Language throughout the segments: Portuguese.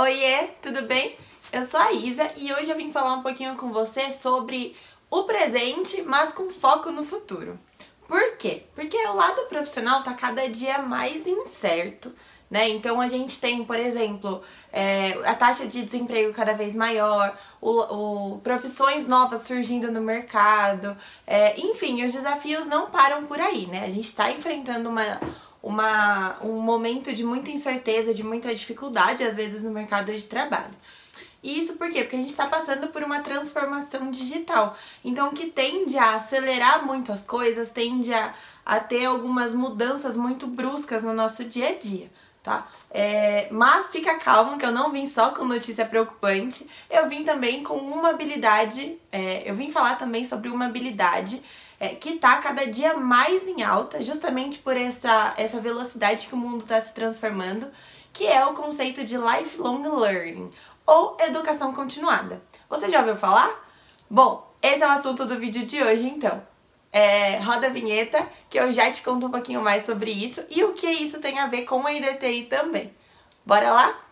Oiê, tudo bem? Eu sou a Isa e hoje eu vim falar um pouquinho com você sobre o presente, mas com foco no futuro. Por quê? Porque o lado profissional tá cada dia mais incerto, né? Então a gente tem, por exemplo, é, a taxa de desemprego cada vez maior, o, o profissões novas surgindo no mercado, é, enfim, os desafios não param por aí, né? A gente está enfrentando uma, uma, um momento de muita incerteza, de muita dificuldade, às vezes, no mercado de trabalho. E isso por quê? Porque a gente está passando por uma transformação digital. Então, que tende a acelerar muito as coisas, tende a, a ter algumas mudanças muito bruscas no nosso dia a dia, tá? É, mas fica calmo que eu não vim só com notícia preocupante, eu vim também com uma habilidade, é, eu vim falar também sobre uma habilidade é, que está cada dia mais em alta, justamente por essa, essa velocidade que o mundo está se transformando, que é o conceito de lifelong learning, ou educação continuada. Você já ouviu falar? Bom, esse é o assunto do vídeo de hoje, então. É, roda a vinheta, que eu já te conto um pouquinho mais sobre isso e o que isso tem a ver com a IDTI também. Bora lá?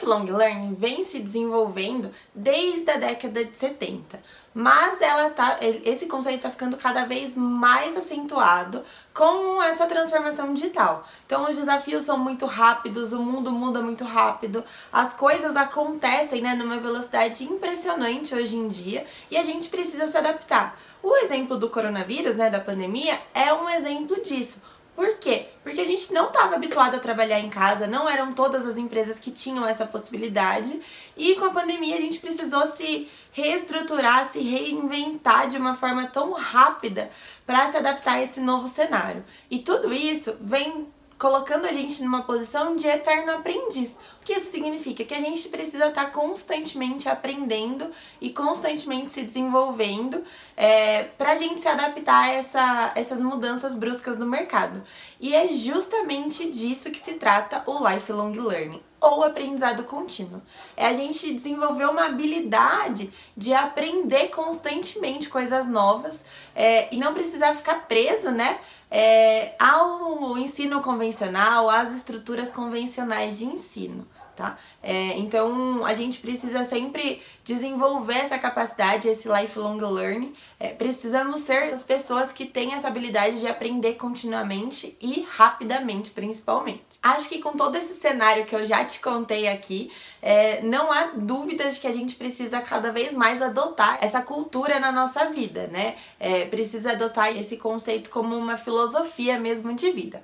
Lifelong learning vem se desenvolvendo desde a década de 70, mas ela tá, esse conceito está ficando cada vez mais acentuado com essa transformação digital. Então os desafios são muito rápidos, o mundo muda muito rápido, as coisas acontecem né, numa velocidade impressionante hoje em dia e a gente precisa se adaptar. O exemplo do coronavírus, né, da pandemia, é um exemplo disso. Por quê? Porque a gente não estava habituado a trabalhar em casa, não eram todas as empresas que tinham essa possibilidade, e com a pandemia a gente precisou se reestruturar, se reinventar de uma forma tão rápida para se adaptar a esse novo cenário. E tudo isso vem colocando a gente numa posição de eterno aprendiz. Que isso significa? Que a gente precisa estar tá constantemente aprendendo e constantemente se desenvolvendo é, para a gente se adaptar a essa, essas mudanças bruscas no mercado. E é justamente disso que se trata o lifelong learning ou aprendizado contínuo. É a gente desenvolver uma habilidade de aprender constantemente coisas novas é, e não precisar ficar preso, né? É, ao ensino convencional, às estruturas convencionais de ensino tá? É, então a gente precisa sempre desenvolver essa capacidade, esse lifelong learning. É, precisamos ser as pessoas que têm essa habilidade de aprender continuamente e rapidamente, principalmente. Acho que com todo esse cenário que eu já te contei aqui, é, não há dúvidas de que a gente precisa cada vez mais adotar essa cultura na nossa vida, né? É, precisa adotar esse conceito como uma filosofia mesmo de vida.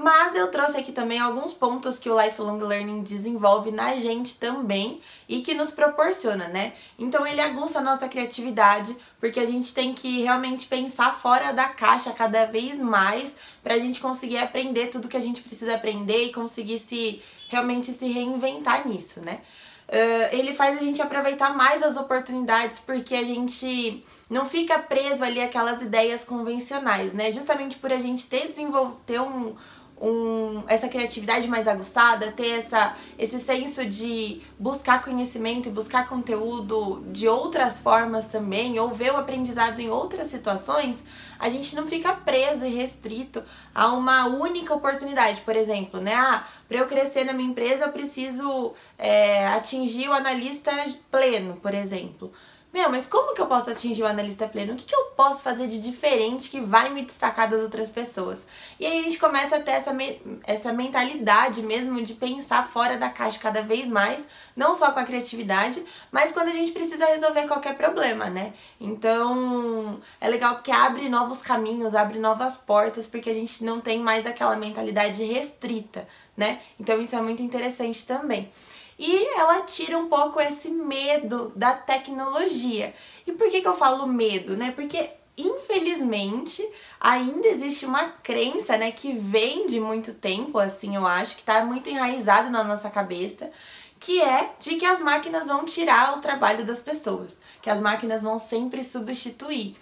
Mas eu trouxe aqui também alguns pontos que o Lifelong Learning desenvolve na gente também e que nos proporciona, né? Então ele aguça a nossa criatividade, porque a gente tem que realmente pensar fora da caixa cada vez mais para a gente conseguir aprender tudo que a gente precisa aprender e conseguir se realmente se reinventar nisso, né? Uh, ele faz a gente aproveitar mais as oportunidades porque a gente não fica preso ali aquelas ideias convencionais, né? Justamente por a gente ter desenvolver ter um, um, essa criatividade mais aguçada, ter essa, esse senso de buscar conhecimento e buscar conteúdo de outras formas também, ou ver o aprendizado em outras situações, a gente não fica preso e restrito a uma única oportunidade. Por exemplo, né? Ah, para eu crescer na minha empresa eu preciso é, atingir o analista pleno, por exemplo. Meu, mas como que eu posso atingir o analista pleno? O que, que eu posso fazer de diferente que vai me destacar das outras pessoas? E aí a gente começa a ter essa, me essa mentalidade mesmo de pensar fora da caixa cada vez mais, não só com a criatividade, mas quando a gente precisa resolver qualquer problema, né? Então é legal porque abre novos caminhos, abre novas portas, porque a gente não tem mais aquela mentalidade restrita, né? Então isso é muito interessante também e ela tira um pouco esse medo da tecnologia. E por que, que eu falo medo, né? Porque infelizmente ainda existe uma crença, né, que vem de muito tempo, assim, eu acho, que tá muito enraizado na nossa cabeça, que é de que as máquinas vão tirar o trabalho das pessoas, que as máquinas vão sempre substituir.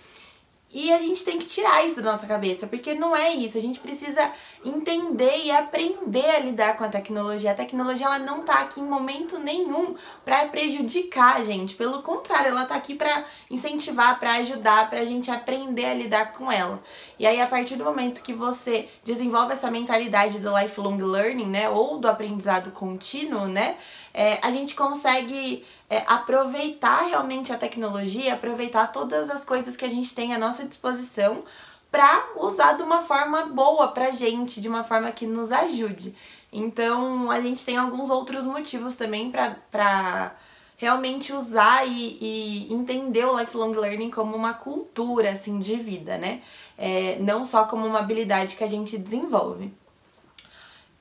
E a gente tem que tirar isso da nossa cabeça, porque não é isso. A gente precisa entender e aprender a lidar com a tecnologia. A tecnologia ela não tá aqui em momento nenhum para prejudicar a gente. Pelo contrário, ela tá aqui para incentivar, para ajudar, pra gente aprender a lidar com ela. E aí a partir do momento que você desenvolve essa mentalidade do lifelong learning, né, ou do aprendizado contínuo, né, é, a gente consegue é, aproveitar realmente a tecnologia, aproveitar todas as coisas que a gente tem à nossa disposição para usar de uma forma boa pra gente, de uma forma que nos ajude. Então, a gente tem alguns outros motivos também para realmente usar e, e, entender o lifelong learning como uma cultura assim de vida, né? É, não só como uma habilidade que a gente desenvolve.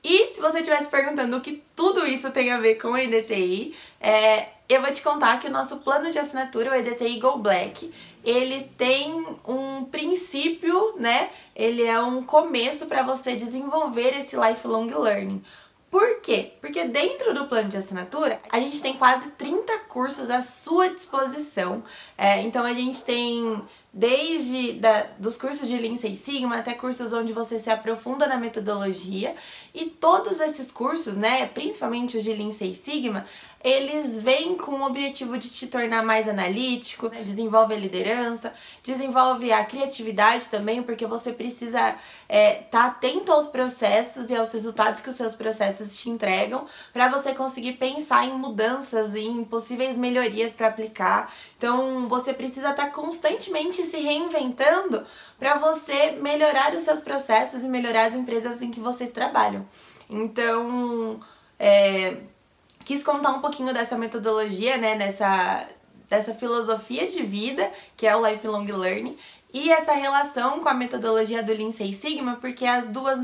E se você estivesse perguntando o que tudo isso tem a ver com o EDTI, é, eu vou te contar que o nosso plano de assinatura, o EDTI Go Black, ele tem um princípio, né? Ele é um começo para você desenvolver esse lifelong learning. Por quê? Porque dentro do plano de assinatura, a gente tem quase 30 cursos à sua disposição. É, então a gente tem desde da, dos cursos de Lean Six Sigma até cursos onde você se aprofunda na metodologia e todos esses cursos, né, principalmente os de Lean Six Sigma, eles vêm com o objetivo de te tornar mais analítico, né, desenvolve a liderança, desenvolve a criatividade também, porque você precisa estar é, tá atento aos processos e aos resultados que os seus processos te entregam para você conseguir pensar em mudanças e em possíveis melhorias para aplicar. Então, você precisa estar tá constantemente se reinventando para você melhorar os seus processos e melhorar as empresas em que vocês trabalham. Então, é, quis contar um pouquinho dessa metodologia, né, dessa, dessa filosofia de vida, que é o Lifelong Learning, e essa relação com a metodologia do Lean Six Sigma, porque as duas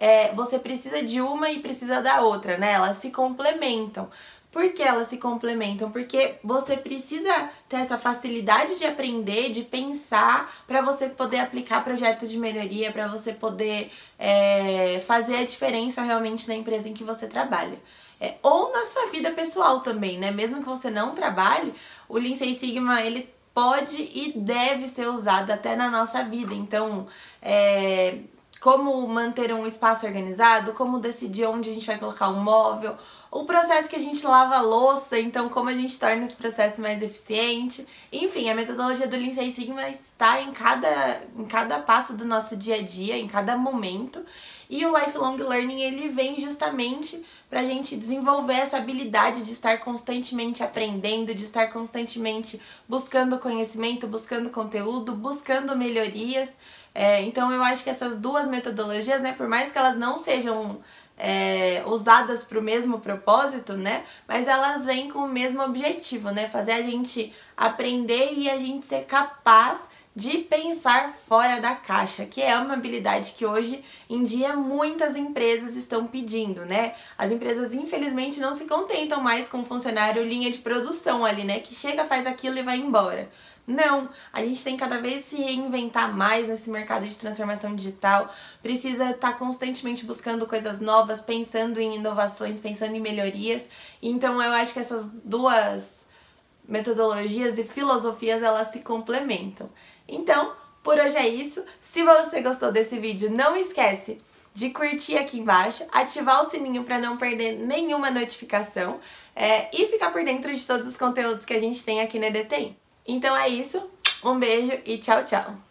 é, você precisa de uma e precisa da outra, né? Elas se complementam. Por que elas se complementam? Porque você precisa ter essa facilidade de aprender, de pensar, para você poder aplicar projetos de melhoria, para você poder é, fazer a diferença realmente na empresa em que você trabalha. É, ou na sua vida pessoal também, né? Mesmo que você não trabalhe, o Lean Six Sigma ele pode e deve ser usado até na nossa vida. Então, é, como manter um espaço organizado, como decidir onde a gente vai colocar um móvel, o processo que a gente lava a louça, então como a gente torna esse processo mais eficiente. Enfim, a metodologia do Lean Six Sigma está em cada, em cada passo do nosso dia a dia, em cada momento. E o lifelong learning ele vem justamente para a gente desenvolver essa habilidade de estar constantemente aprendendo, de estar constantemente buscando conhecimento, buscando conteúdo, buscando melhorias. É, então eu acho que essas duas metodologias, né, por mais que elas não sejam é, usadas para o mesmo propósito, né? Mas elas vêm com o mesmo objetivo, né? Fazer a gente aprender e a gente ser capaz de pensar fora da caixa, que é uma habilidade que hoje em dia muitas empresas estão pedindo, né? As empresas infelizmente não se contentam mais com o funcionário linha de produção ali, né, que chega, faz aquilo e vai embora. Não, a gente tem cada vez se reinventar mais nesse mercado de transformação digital, precisa estar tá constantemente buscando coisas novas, pensando em inovações, pensando em melhorias. Então eu acho que essas duas metodologias e filosofias elas se complementam. Então, por hoje é isso. Se você gostou desse vídeo, não esquece de curtir aqui embaixo, ativar o sininho para não perder nenhuma notificação é, e ficar por dentro de todos os conteúdos que a gente tem aqui na EDTI. Então é isso, um beijo e tchau, tchau!